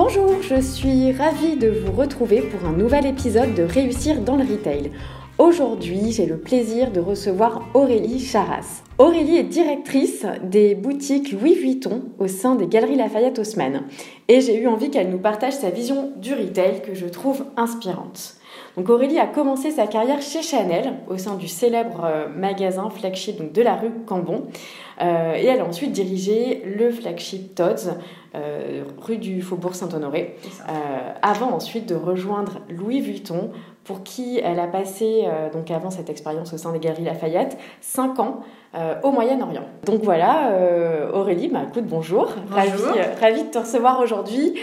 Bonjour, je suis ravie de vous retrouver pour un nouvel épisode de Réussir dans le Retail. Aujourd'hui, j'ai le plaisir de recevoir Aurélie Charras. Aurélie est directrice des boutiques Louis Vuitton au sein des Galeries Lafayette Haussmann. Et j'ai eu envie qu'elle nous partage sa vision du retail que je trouve inspirante. Donc Aurélie a commencé sa carrière chez Chanel au sein du célèbre euh, magasin flagship de la rue Cambon. Euh, et elle a ensuite dirigé le flagship Tod's euh, rue du Faubourg Saint-Honoré, avant ensuite de rejoindre Louis Vuitton pour qui elle a passé, donc avant cette expérience au sein des Galeries Lafayette, 5 ans au Moyen-Orient. Donc voilà, Aurélie, bah, écoute, bonjour. bonjour. Ravie, de te recevoir aujourd'hui.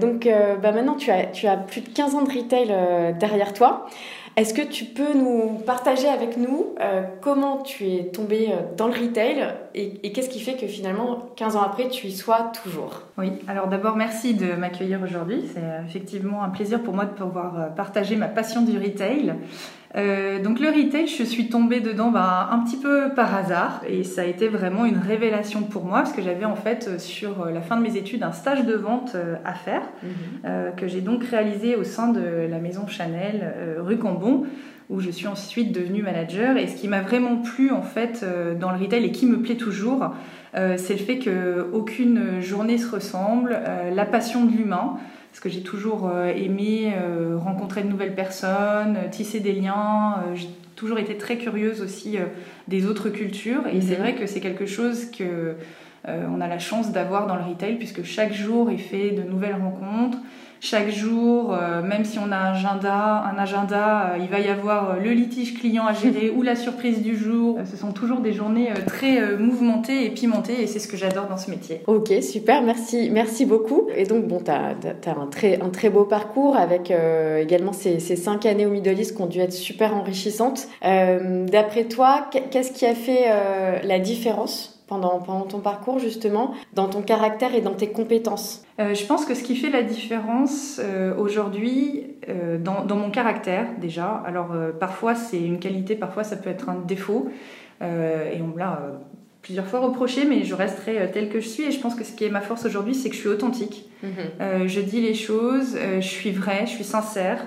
donc bah, maintenant, tu as, tu as plus de 15 ans de retail derrière toi. Est-ce que tu peux nous partager avec nous euh, comment tu es tombée euh, dans le retail et, qu'est-ce qui fait que finalement, 15 ans après, tu y sois toujours? Oui, alors d'abord, merci de m'accueillir aujourd'hui. C'est euh, effectivement un plaisir pour moi de pouvoir partager ma passion du retail. Euh, donc le retail, je suis tombée dedans bah, un petit peu par hasard et ça a été vraiment une révélation pour moi parce que j'avais en fait euh, sur euh, la fin de mes études un stage de vente à faire mhm. que j'ai donc réalisé au sein de la maison Chanel rue Cambon où je suis ensuite devenue manager et ce qui m'a vraiment plu en fait dans le retail et qui me plaît toujours c'est le fait qu'aucune journée se ressemble, la passion de l'humain parce que j'ai toujours euh, aimé euh, rencontrer de nouvelles personnes, euh, tisser des liens. j'ai toujours été très curieuse aussi des autres cultures et c'est mhm. vrai que c'est quelque chose que on a la chance d'avoir dans le retail puisque chaque jour est fait de nouvelles rencontres chaque jour, euh, même si on a un agenda, un agenda euh, il va y avoir euh, le litige client à gérer ou la surprise du jour. ce sont toujours des journées très mouvementées et pimentées et c'est ce que j'adore dans ce métier. Ok, super, merci, merci beaucoup. Et donc, bon, tu as, un, très, un très beau parcours avec également ces, ces, cinq années au Middle East qui ont dû être super enrichissantes. D'après toi, qu'est-ce qui a fait la différence pendant, pendant ton parcours justement, dans ton caractère et dans tes compétences? Euh, Je pense que ce qui fait la différence euh, aujourd'hui, euh, dans, dans, mon caractère déjà, alors parfois c'est une qualité, parfois ça peut être un défaut, et on me l'a plusieurs fois reproché, mais je resterai telle que je suis, et je pense que ce qui est ma force aujourd'hui, c'est que je suis authentique. Mhm. je dis les choses, je suis vraie, je suis sincère.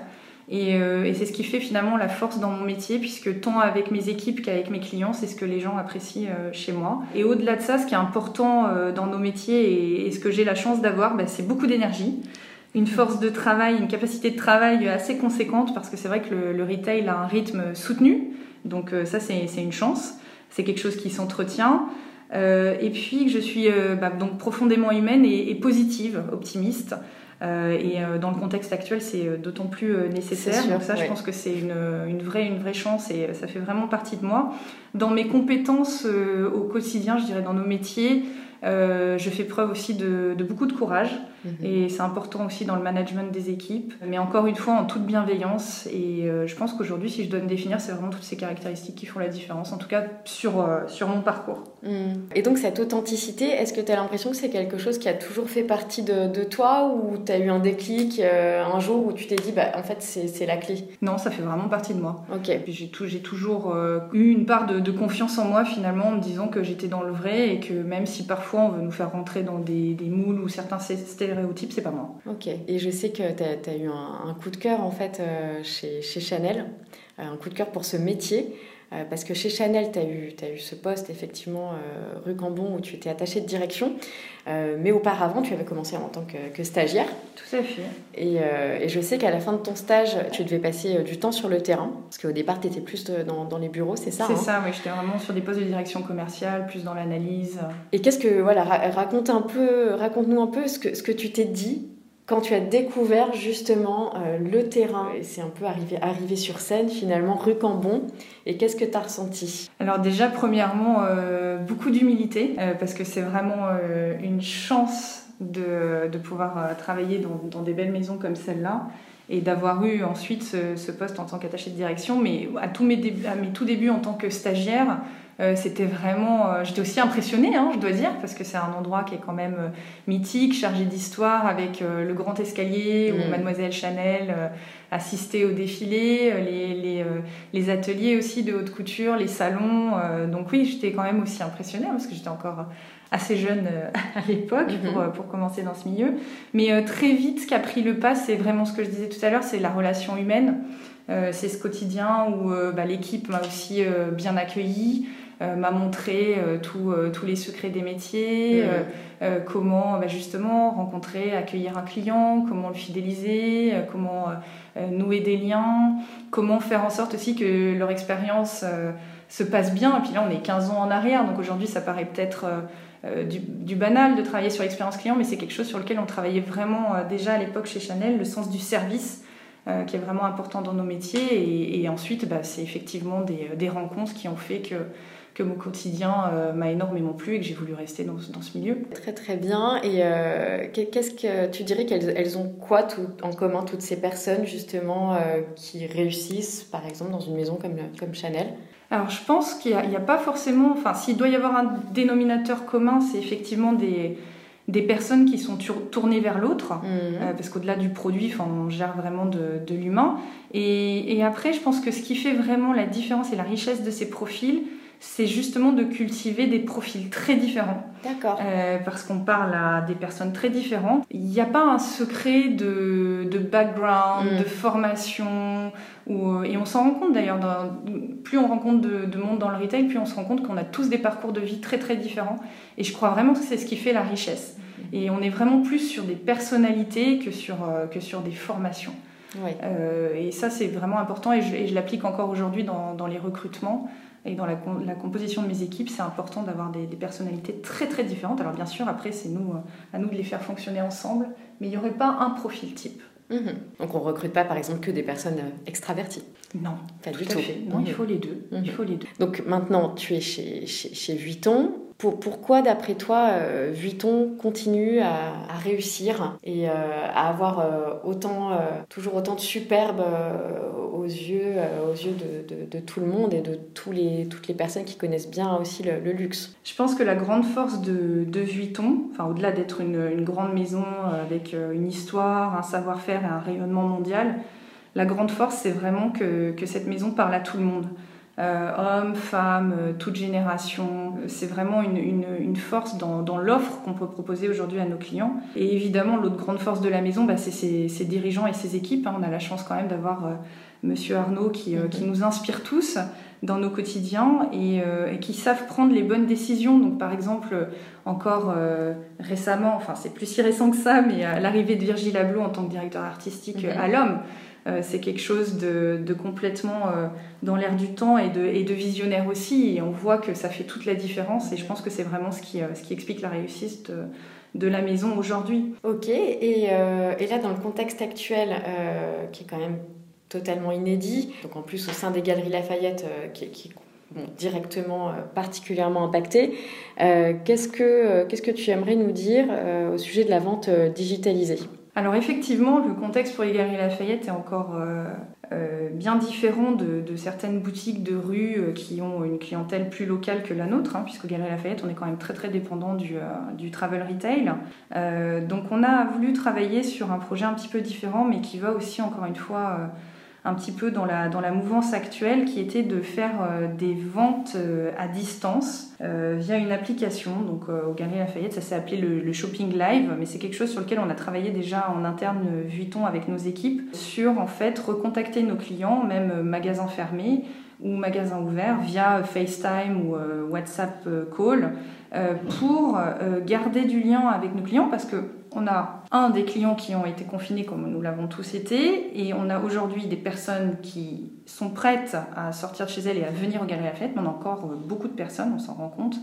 Euh, et, c'est ce qui fait finalement la force dans mon métier, puisque tant avec mes équipes qu'avec mes clients, c'est ce que les gens apprécient euh, chez moi. Et au-delà de ça, ce qui est important euh, dans nos métiers et, ce que j'ai la chance d'avoir, bah, c'est beaucoup d'énergie, une force de travail, une capacité de travail assez conséquente, parce que c'est vrai que le, retail a un rythme soutenu, donc ça c'est une chance, c'est quelque chose qui s'entretient. et puis je suis bah, donc profondément humaine et positive, optimiste. Euh, et euh, dans le contexte actuel, c'est euh, d'autant plus nécessaire. Donc ça, je pense que c'est une, une, vraie, une vraie chance et ça fait vraiment partie de moi. Dans mes compétences au quotidien, je dirais dans nos métiers, euh, je fais preuve aussi de, beaucoup de courage mhm. et c'est important aussi dans le management des équipes, mais encore une fois en toute bienveillance. Et euh, je pense qu'aujourd'hui, si je dois me définir, c'est vraiment toutes ces caractéristiques qui font la différence, en tout cas sur, euh, sur mon parcours. Mhm. Et donc cette authenticité, est-ce que tu as l'impression que c'est quelque chose qui a toujours fait partie de, de toi ou tu as eu un déclic un jour où tu t'es dit, bah, en fait, c'est la clé? Non, ça fait vraiment partie de moi. Ok. J'ai toujours eu une part de, de confiance en moi finalement en me disant que j'étais dans le vrai et que même si parfois on veut nous faire rentrer dans des, moules ou certains stéréotypes, c'est pas moi. Ok. Et je sais que tu as, eu un, coup de cœur en fait euh, chez, Chanel, euh, un coup de cœur pour ce métier. Euh, parce que chez Chanel, tu as eu, as eu ce poste, effectivement, rue Cambon, où tu étais attachée de direction. mais auparavant, tu avais commencé en tant que, stagiaire. Tout à fait. Et, et je sais qu'à la fin de ton stage, tu devais passer du temps sur le terrain. Parce qu'au départ, tu étais plus dans, dans, les bureaux, c'est ça C'est hein ça, oui. J'étais vraiment sur des postes de direction commerciale, plus dans l'analyse. Et qu'est-ce que, voilà, raconte un peu, raconte-nous un peu ce que, ce que tu t'es dit quand tu as découvert justement euh, le terrain, c'est un peu arrivé, arrivé sur scène finalement, rue Cambon, et qu'est-ce que tu as ressenti? Alors déjà, premièrement, euh, beaucoup d'humilité, euh, parce que c'est vraiment une chance de, de pouvoir travailler dans, dans, des belles maisons comme celle-là et d'avoir eu ensuite ce, poste en tant qu'attaché de direction. Mais à, tous mes, à mes tout débuts en tant que stagiaire, euh, c'était vraiment. Euh, j'étais aussi impressionnée, hein, je dois dire, parce que c'est un endroit qui est quand même euh, mythique, chargé d'histoire, avec le grand escalier où mm. Mademoiselle Chanel assistait au défilé, les, les, les, ateliers aussi de haute couture, les salons. donc oui, j'étais quand même aussi impressionnée, hein, parce que j'étais encore assez jeune à l'époque mm-hmm. pour, pour, commencer dans ce milieu. Mais très vite, ce qui a pris le pas, c'est vraiment ce que je disais tout à l'heure, c'est la relation humaine. c'est ce quotidien où bah, l'équipe m'a aussi bien accueillie. Euh, m'a montré euh, euh, tous les secrets des métiers, comment bah, justement rencontrer, accueillir un client, comment le fidéliser, comment nouer des liens, comment faire en sorte aussi que leur expérience se passe bien. Et puis là, on est 15 ans en arrière, donc aujourd'hui, ça paraît peut-être du, du, banal de travailler sur l'expérience client, mais c'est quelque chose sur lequel on travaillait vraiment déjà à l'époque chez Chanel, le sens du service. qui est vraiment important dans nos métiers. Et, ensuite, bah, c'est effectivement des, des, rencontres qui ont fait que que mon quotidien euh, m'a énormément plu et que j'ai voulu rester dans, dans, ce milieu. Très très bien. Et euh, qu'est-ce que tu dirais qu'elles elles ont quoi tout, en commun toutes ces personnes justement euh, qui réussissent par exemple dans une maison comme, comme Chanel? Alors je pense qu'il n'y a, a, pas forcément, enfin s'il doit y avoir un dénominateur commun, c'est effectivement des, des personnes qui sont tournées vers l'autre, mmh. parce qu'au-delà du produit, on gère vraiment de, de l'humain. Et, et, après, je pense que ce qui fait vraiment la différence et la richesse de ces profils, c'est justement de cultiver des profils très différents. D'accord. Euh, parce qu'on parle à des personnes très différentes. Il n'y a pas un secret de, de background, mm. de formation. Ou, et on s'en rend compte d'ailleurs, plus on rencontre de, de, monde dans le retail, plus on se rend compte qu'on a tous des parcours de vie très très différents. Et je crois vraiment que c'est ce qui fait la richesse. Mm. Et on est vraiment plus sur des personnalités que sur, euh, que sur des formations. Euh, et ça, c'est vraiment important et je, je l'applique encore aujourd'hui dans, dans les recrutements. Et dans la, composition de mes équipes, c'est important d'avoir des, personnalités très très différentes. Alors bien sûr, après, c'est nous, euh, à nous de les faire fonctionner ensemble, mais il n'y aurait pas un profil type. Mhm. Donc on recrute pas par exemple que des personnes euh, extraverties? Non, pas du tout. Non, il mhm. faut les deux. Il mhm. faut les deux. Donc maintenant, tu es chez, chez, chez Vuitton pourquoi, d'après toi, euh, Vuitton continue à, réussir et euh, à avoir euh, autant, toujours autant de superbe aux yeux, aux yeux de, tout le monde et de toutes les personnes qui connaissent bien aussi le, luxe? Je pense que la grande force de, Vuitton, enfin, au-delà d'être une, grande maison avec une histoire, un savoir-faire et un rayonnement mondial, la grande force, c'est vraiment que cette maison parle à tout le monde. Euh, hommes, femmes, euh, toute génération. C'est vraiment une, une, force dans, dans l'offre qu'on peut proposer aujourd'hui à nos clients. Et évidemment, l'autre grande force de la maison, bah, c'est ses, dirigeants et ses équipes. Hein. On a la chance quand même d'avoir euh, Monsieur Arnaud qui, qui, nous inspire tous dans nos quotidiens et, et, qui savent prendre les bonnes décisions. Donc, par exemple, encore récemment, enfin, c'est plus si récent que ça, mais l'arrivée de Virgile Abloh en tant que directeur artistique mm-hmm. à l'homme. Euh, c'est quelque chose de, complètement euh, dans l'air du temps et de, visionnaire aussi. Et on voit que ça fait toute la différence. Et je pense que c'est vraiment ce qui, euh, explique la réussite de, la maison aujourd'hui. Ok. Et, là, dans le contexte actuel, qui est quand même totalement inédit, donc en plus au sein des Galeries Lafayette, qui, directement particulièrement impacté. qu'est-ce, que, qu'est-ce que tu aimerais nous dire au sujet de la vente digitalisée? Alors effectivement, le contexte pour les Galeries Lafayette est encore euh, euh, bien différent de, certaines boutiques de rue euh, qui ont une clientèle plus locale que la nôtre, hein, puisque Galeries Lafayette, on est quand même très très dépendant du travel retail. donc on a voulu travailler sur un projet un petit peu différent, mais qui va aussi encore une fois un petit peu dans la, dans la mouvance actuelle qui était de faire euh, des ventes euh, à distance euh, via une application. Donc au Galerie Lafayette, ça s'est appelé le, Shopping Live, mais c'est quelque chose sur lequel on a travaillé déjà en interne Vuitton avec nos équipes sur en fait recontacter nos clients, même magasins fermés ou magasins ouverts via FaceTime ou WhatsApp Call pour garder du lien avec nos clients parce que on a un des clients qui ont été confinés comme nous l'avons tous été, et on a aujourd'hui des personnes qui sont prêtes à sortir de chez elles et à venir au Galerie Lafayette, mais on a encore beaucoup de personnes, on s'en rend compte,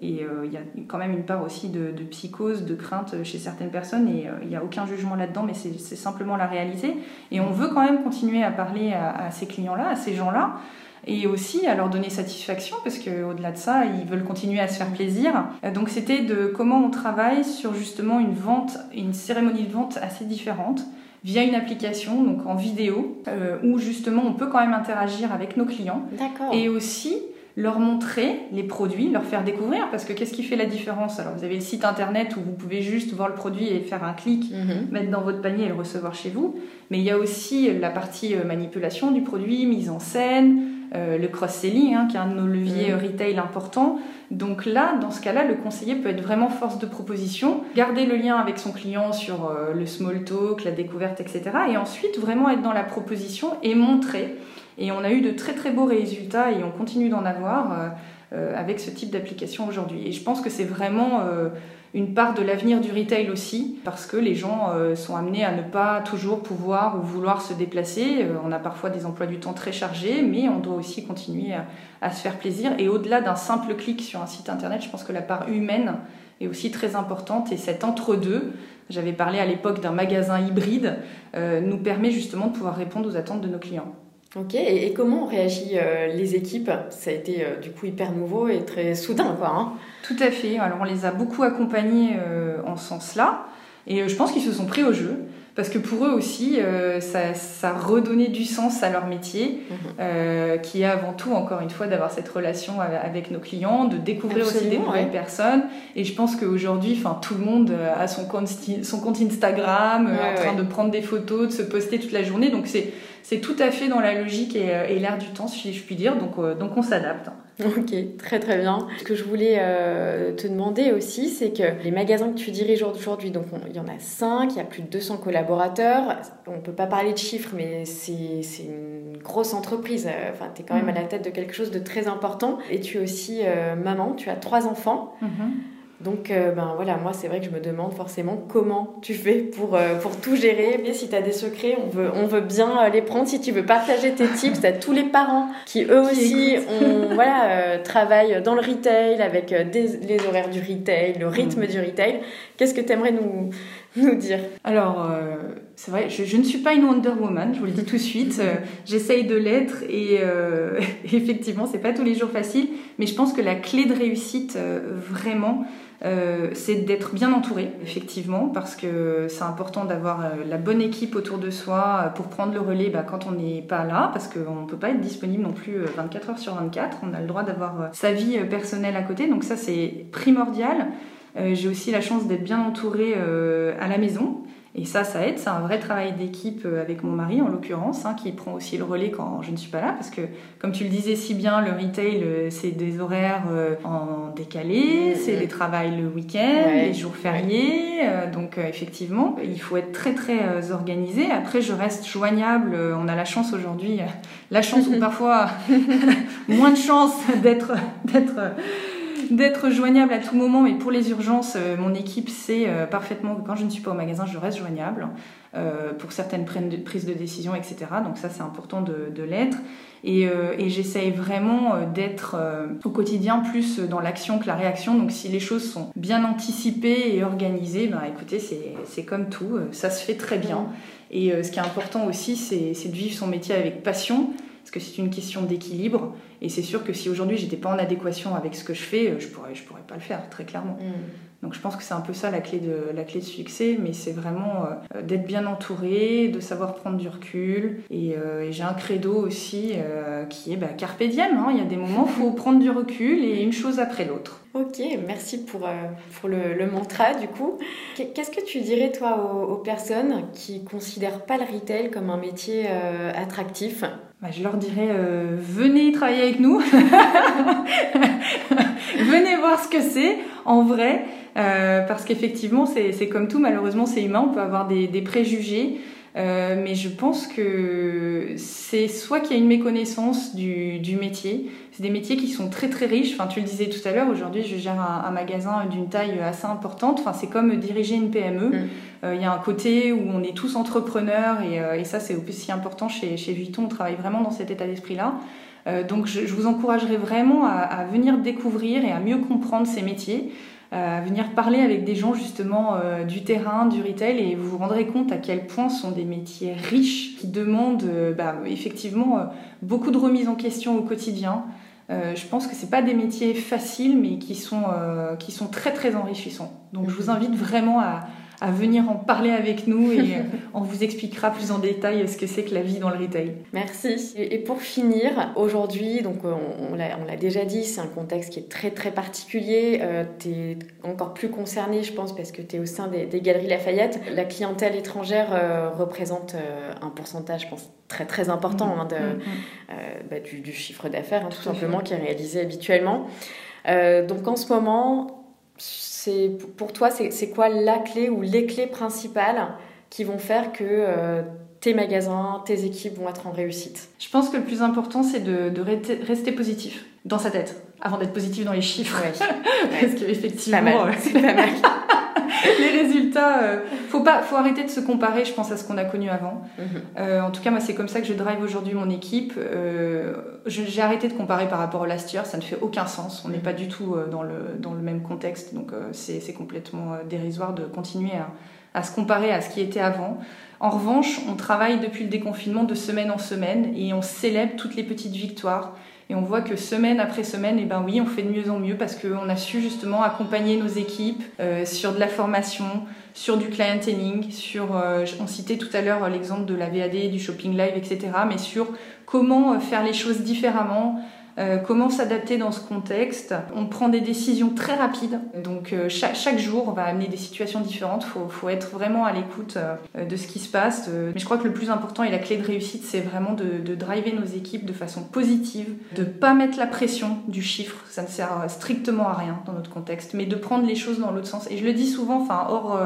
Et il y a quand même une part aussi de, psychose, de crainte chez certaines personnes, et il n'y a aucun jugement là-dedans, mais c'est simplement la réalité. Et on veut quand même continuer à parler à, ces clients-là, à ces gens-là, et aussi à leur donner satisfaction, parce qu'au-delà de ça, ils veulent continuer à se faire plaisir. Donc c'était de comment on travaille sur justement une vente, une cérémonie de vente assez différente via une application, donc en vidéo, euh, où justement on peut quand même interagir avec nos clients. Et aussi leur montrer les produits, leur faire découvrir, parce que qu'est-ce qui fait la différence? Alors vous avez le site internet où vous pouvez juste voir le produit et faire un clic, mhm. mettre dans votre panier et le recevoir chez vous, mais il y a aussi la partie euh, manipulation du produit, mise en scène, euh, le cross-selling, hein, qui est un de nos leviers mhm. retail importants. Donc là, dans ce cas-là, le conseiller peut être vraiment force de proposition, garder le lien avec son client sur euh, le small talk, la découverte, etc. Et ensuite, vraiment être dans la proposition et montrer et on a eu de très très beaux résultats et on continue d'en avoir euh, euh, avec ce type d'application aujourd'hui. Et je pense que c'est vraiment euh, une part de l'avenir du retail aussi, parce que les gens sont amenés à ne pas toujours pouvoir ou vouloir se déplacer. on a parfois des emplois du temps très chargés, mais on doit aussi continuer à, se faire plaisir. Et au-delà d'un simple clic sur un site internet, je pense que la part humaine est aussi très importante. Et cet entre-deux, j'avais parlé à l'époque d'un magasin hybride, nous permet justement de pouvoir répondre aux attentes de nos clients. Ok, et, comment ont réagi euh, les équipes? Ça a été euh, du coup hyper nouveau et très soudain, quoi. Hein. Tout à fait. Alors on les a beaucoup accompagnés euh, en ce sens-là, et je pense qu'ils se sont pris au jeu parce que pour eux aussi, ça, ça, redonnait du sens à leur métier, mhm. qui est avant tout, encore une fois, d'avoir cette relation avec nos clients, de découvrir aussi des nouvelles personnes. Et je pense qu'aujourd'hui, tout le monde a son compte, son compte Instagram, en train de prendre des photos, de se poster toute la journée. Donc c'est c'est tout à fait dans la logique et, euh, l'air du temps, si je puis dire. Donc, euh, donc on s'adapte. Ok, très très bien. Ce que je voulais euh, te demander aussi, c'est que les magasins que tu diriges aujourd'hui, donc il y en a 5, il y a plus de 200 collaborateurs. On ne peut pas parler de chiffres, mais c'est une grosse entreprise. Enfin, tu es quand même mm. à la tête de quelque chose de très important. Et tu es aussi maman, tu as trois enfants. Mm-hmm. Donc, euh, ben voilà, moi, c'est vrai que je me demande forcément comment tu fais pour, euh, pour tout gérer. Et si tu as des secrets, on veut, on veut bien euh, les prendre. Si tu veux partager tes tips, as tous les parents qui, eux aussi, ont, voilà, travaillent dans le retail avec les horaires du retail, le rythme du retail. Qu'est-ce que tu aimerais nous, nous dire? Alors, c'est vrai, je, ne suis pas une Wonder Woman, je vous le dis tout de suite. J'essaye de l'être et effectivement, c'est pas tous les jours facile. Mais je pense que la clé de réussite, vraiment, euh, c'est d'être bien entouré, effectivement, parce que c'est important d'avoir euh, la bonne équipe autour de soi euh, pour prendre le relais bah, quand on n'est pas là, parce qu'on ne peut pas être disponible non plus 24 heures sur 24. On a le droit d'avoir sa vie personnelle à côté, donc ça c'est primordial. J'ai aussi la chance d'être bien entourée à la maison. Et ça, ça aide. C'est un vrai travail d'équipe euh, avec mon mari, en l'occurrence, hein, qui prend aussi le relais quand je ne suis pas là. Parce que, comme tu le disais si bien, le retail, euh, c'est des horaires euh, en décalé, c'est des travails le week-end, les jours fériés. donc, effectivement, il faut être très, très organisé. Après, je reste joignable. On a la chance aujourd'hui, la chance ou parfois moins de chance d'être d'être joignable à tout moment. Et pour les urgences, euh, mon équipe sait euh, parfaitement que quand je ne suis pas au magasin, je reste joignable euh, pour certaines prises de décision, etc. Donc ça, c'est important de, l'être. Et, j'essaye vraiment d'être au quotidien plus dans l'action que la réaction. Donc si les choses sont bien anticipées et organisées, ben écoutez, c'est comme tout, ça se fait très bien. Et ce qui est important aussi, c'est de vivre son métier avec passion parce que c'est une question d'équilibre. Et c'est sûr que si aujourd'hui j'étais pas en adéquation avec ce que je fais, euh, je pourrais, je pourrais pas le faire, très clairement. Mm. Donc je pense que c'est un peu ça la clé de, la clé de succès, mais c'est vraiment euh, d'être bien entouré, de savoir prendre du recul. Et, euh, j'ai un credo aussi qui est bah, carpe diem. Hein. Il y a des moments où il faut prendre du recul et une chose après l'autre. Ok, merci pour, pour le, mantra du coup. Qu'est-ce que tu dirais toi aux, aux, personnes qui considèrent pas le retail comme un métier attractif? Bah, je leur dirais euh, venez travailler avec nous, venez voir ce que c'est en vrai, euh, parce qu'effectivement c'est comme tout, malheureusement c'est humain, on peut avoir des, des préjugés. Euh, mais je pense que c'est soit qu'il y a une méconnaissance du, du métier, c'est des métiers qui sont très très riches. Enfin, tu le disais tout à l'heure, aujourd'hui je gère un, magasin d'une taille assez importante. Enfin, c'est comme diriger une PME. Mm. Euh, il y a un côté où on est tous entrepreneurs et, euh, et ça c'est aussi important chez, chez Vuitton, on travaille vraiment dans cet état d'esprit-là. Donc je, vous encouragerai vraiment à, venir découvrir et à mieux comprendre ces métiers. À venir parler avec des gens justement du terrain, du retail, et vous vous rendrez compte à quel point ce sont des métiers riches qui demandent bah, effectivement beaucoup de remise en question au quotidien, euh, je pense que c'est pas des métiers faciles, mais qui sont, euh, qui sont très très enrichissants. Donc je vous invite vraiment à, à venir en parler avec nous et on vous expliquera plus en détail ce que c'est que la vie dans le retail. Merci. Et pour finir, aujourd'hui, donc euh, on, l'a déjà dit, c'est un contexte qui est très très particulier. Euh, tu es encore plus concerné, je pense, parce que tu es au sein des, Galeries Lafayette. La clientèle étrangère euh, représente un pourcentage, je pense, très très important hein, de, mm, mm. Bah, du, chiffre d'affaires, hein, tout, simplement, qui est réalisé habituellement. donc en ce moment, pour toi, c'est quoi la clé ou les clés principales qui vont faire que euh, tes magasins, tes équipes vont être en réussite? Je pense que le plus important, c'est de, rester positif dans sa tête, avant d'être positif dans les chiffres. Parce qu'effectivement, c'est pas mal. les résultats, euh, faut pas, faut arrêter de se comparer, je pense, à ce qu'on a connu avant. Mhm. Euh, en tout cas, moi, c'est comme ça que je drive aujourd'hui mon équipe. Euh, j'ai arrêté de comparer par rapport au last year, ça ne fait aucun sens. On n'est mhm. pas du tout dans le, dans le même contexte, donc c'est complètement dérisoire de continuer à, à se comparer à ce qui était avant. En revanche, on travaille depuis le déconfinement de semaine en semaine et on célèbre toutes les petites victoires. Et on voit que semaine après semaine, et eh ben oui, on fait de mieux en mieux parce qu'on a su justement accompagner nos équipes euh, sur de la formation, sur du clienteling, sur, euh, on citait tout à l'heure l'exemple de la VAD, du shopping live, etc., mais sur comment euh, faire les choses différemment, euh, comment s'adapter dans ce contexte. On prend des décisions très rapides, donc euh, chaque, jour va amener des situations différentes. Il faut, être vraiment à l'écoute euh, de ce qui se passe. Mais je crois que le plus important et la clé de réussite, c'est vraiment de, de, driver nos équipes de façon positive, de pas mettre la pression du chiffre. Ça ne sert strictement à rien dans notre contexte, mais de prendre les choses dans l'autre sens. Et je le dis souvent, enfin hors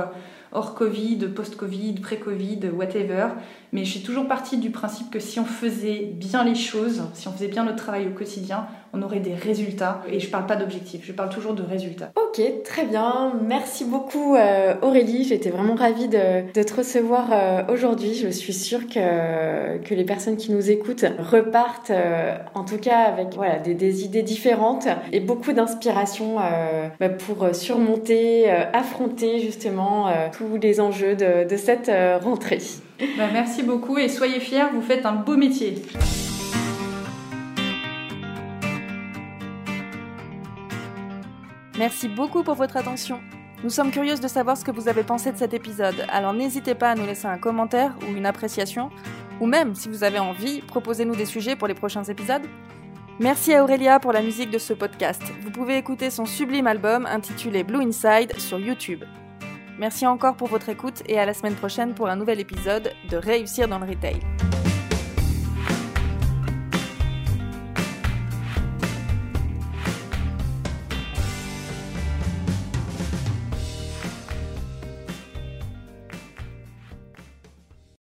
hors Covid, post-Covid, pré-Covid, whatever. Mais je toujours partie du principe que si on faisait bien les choses, si on faisait bien notre travail au quotidien, on aurait des résultats. Et je parle pas d'objectifs, je parle toujours de résultats. Ok, très bien. Merci beaucoup euh, Aurélie. J'étais vraiment ravie de, te recevoir euh, aujourd'hui. Je suis sûre que, que les personnes qui nous écoutent repartent, euh, en tout cas avec voilà, des, idées différentes et beaucoup d'inspiration bah, pour surmonter, affronter justement tous les enjeux de, de cette rentrée. Bah, merci beaucoup et soyez fiers, vous faites un beau métier. Merci beaucoup pour votre attention. Nous sommes curieuses de savoir ce que vous avez pensé de cet épisode, alors n'hésitez pas à nous laisser un commentaire ou une appréciation, ou même, si vous avez envie, proposez-nous des sujets pour les prochains épisodes. Merci à Aurélia pour la musique de ce podcast. Vous pouvez écouter son sublime album intitulé Blue Inside sur YouTube. Merci encore pour votre écoute et à la semaine prochaine pour un nouvel épisode de Réussir dans le Retail.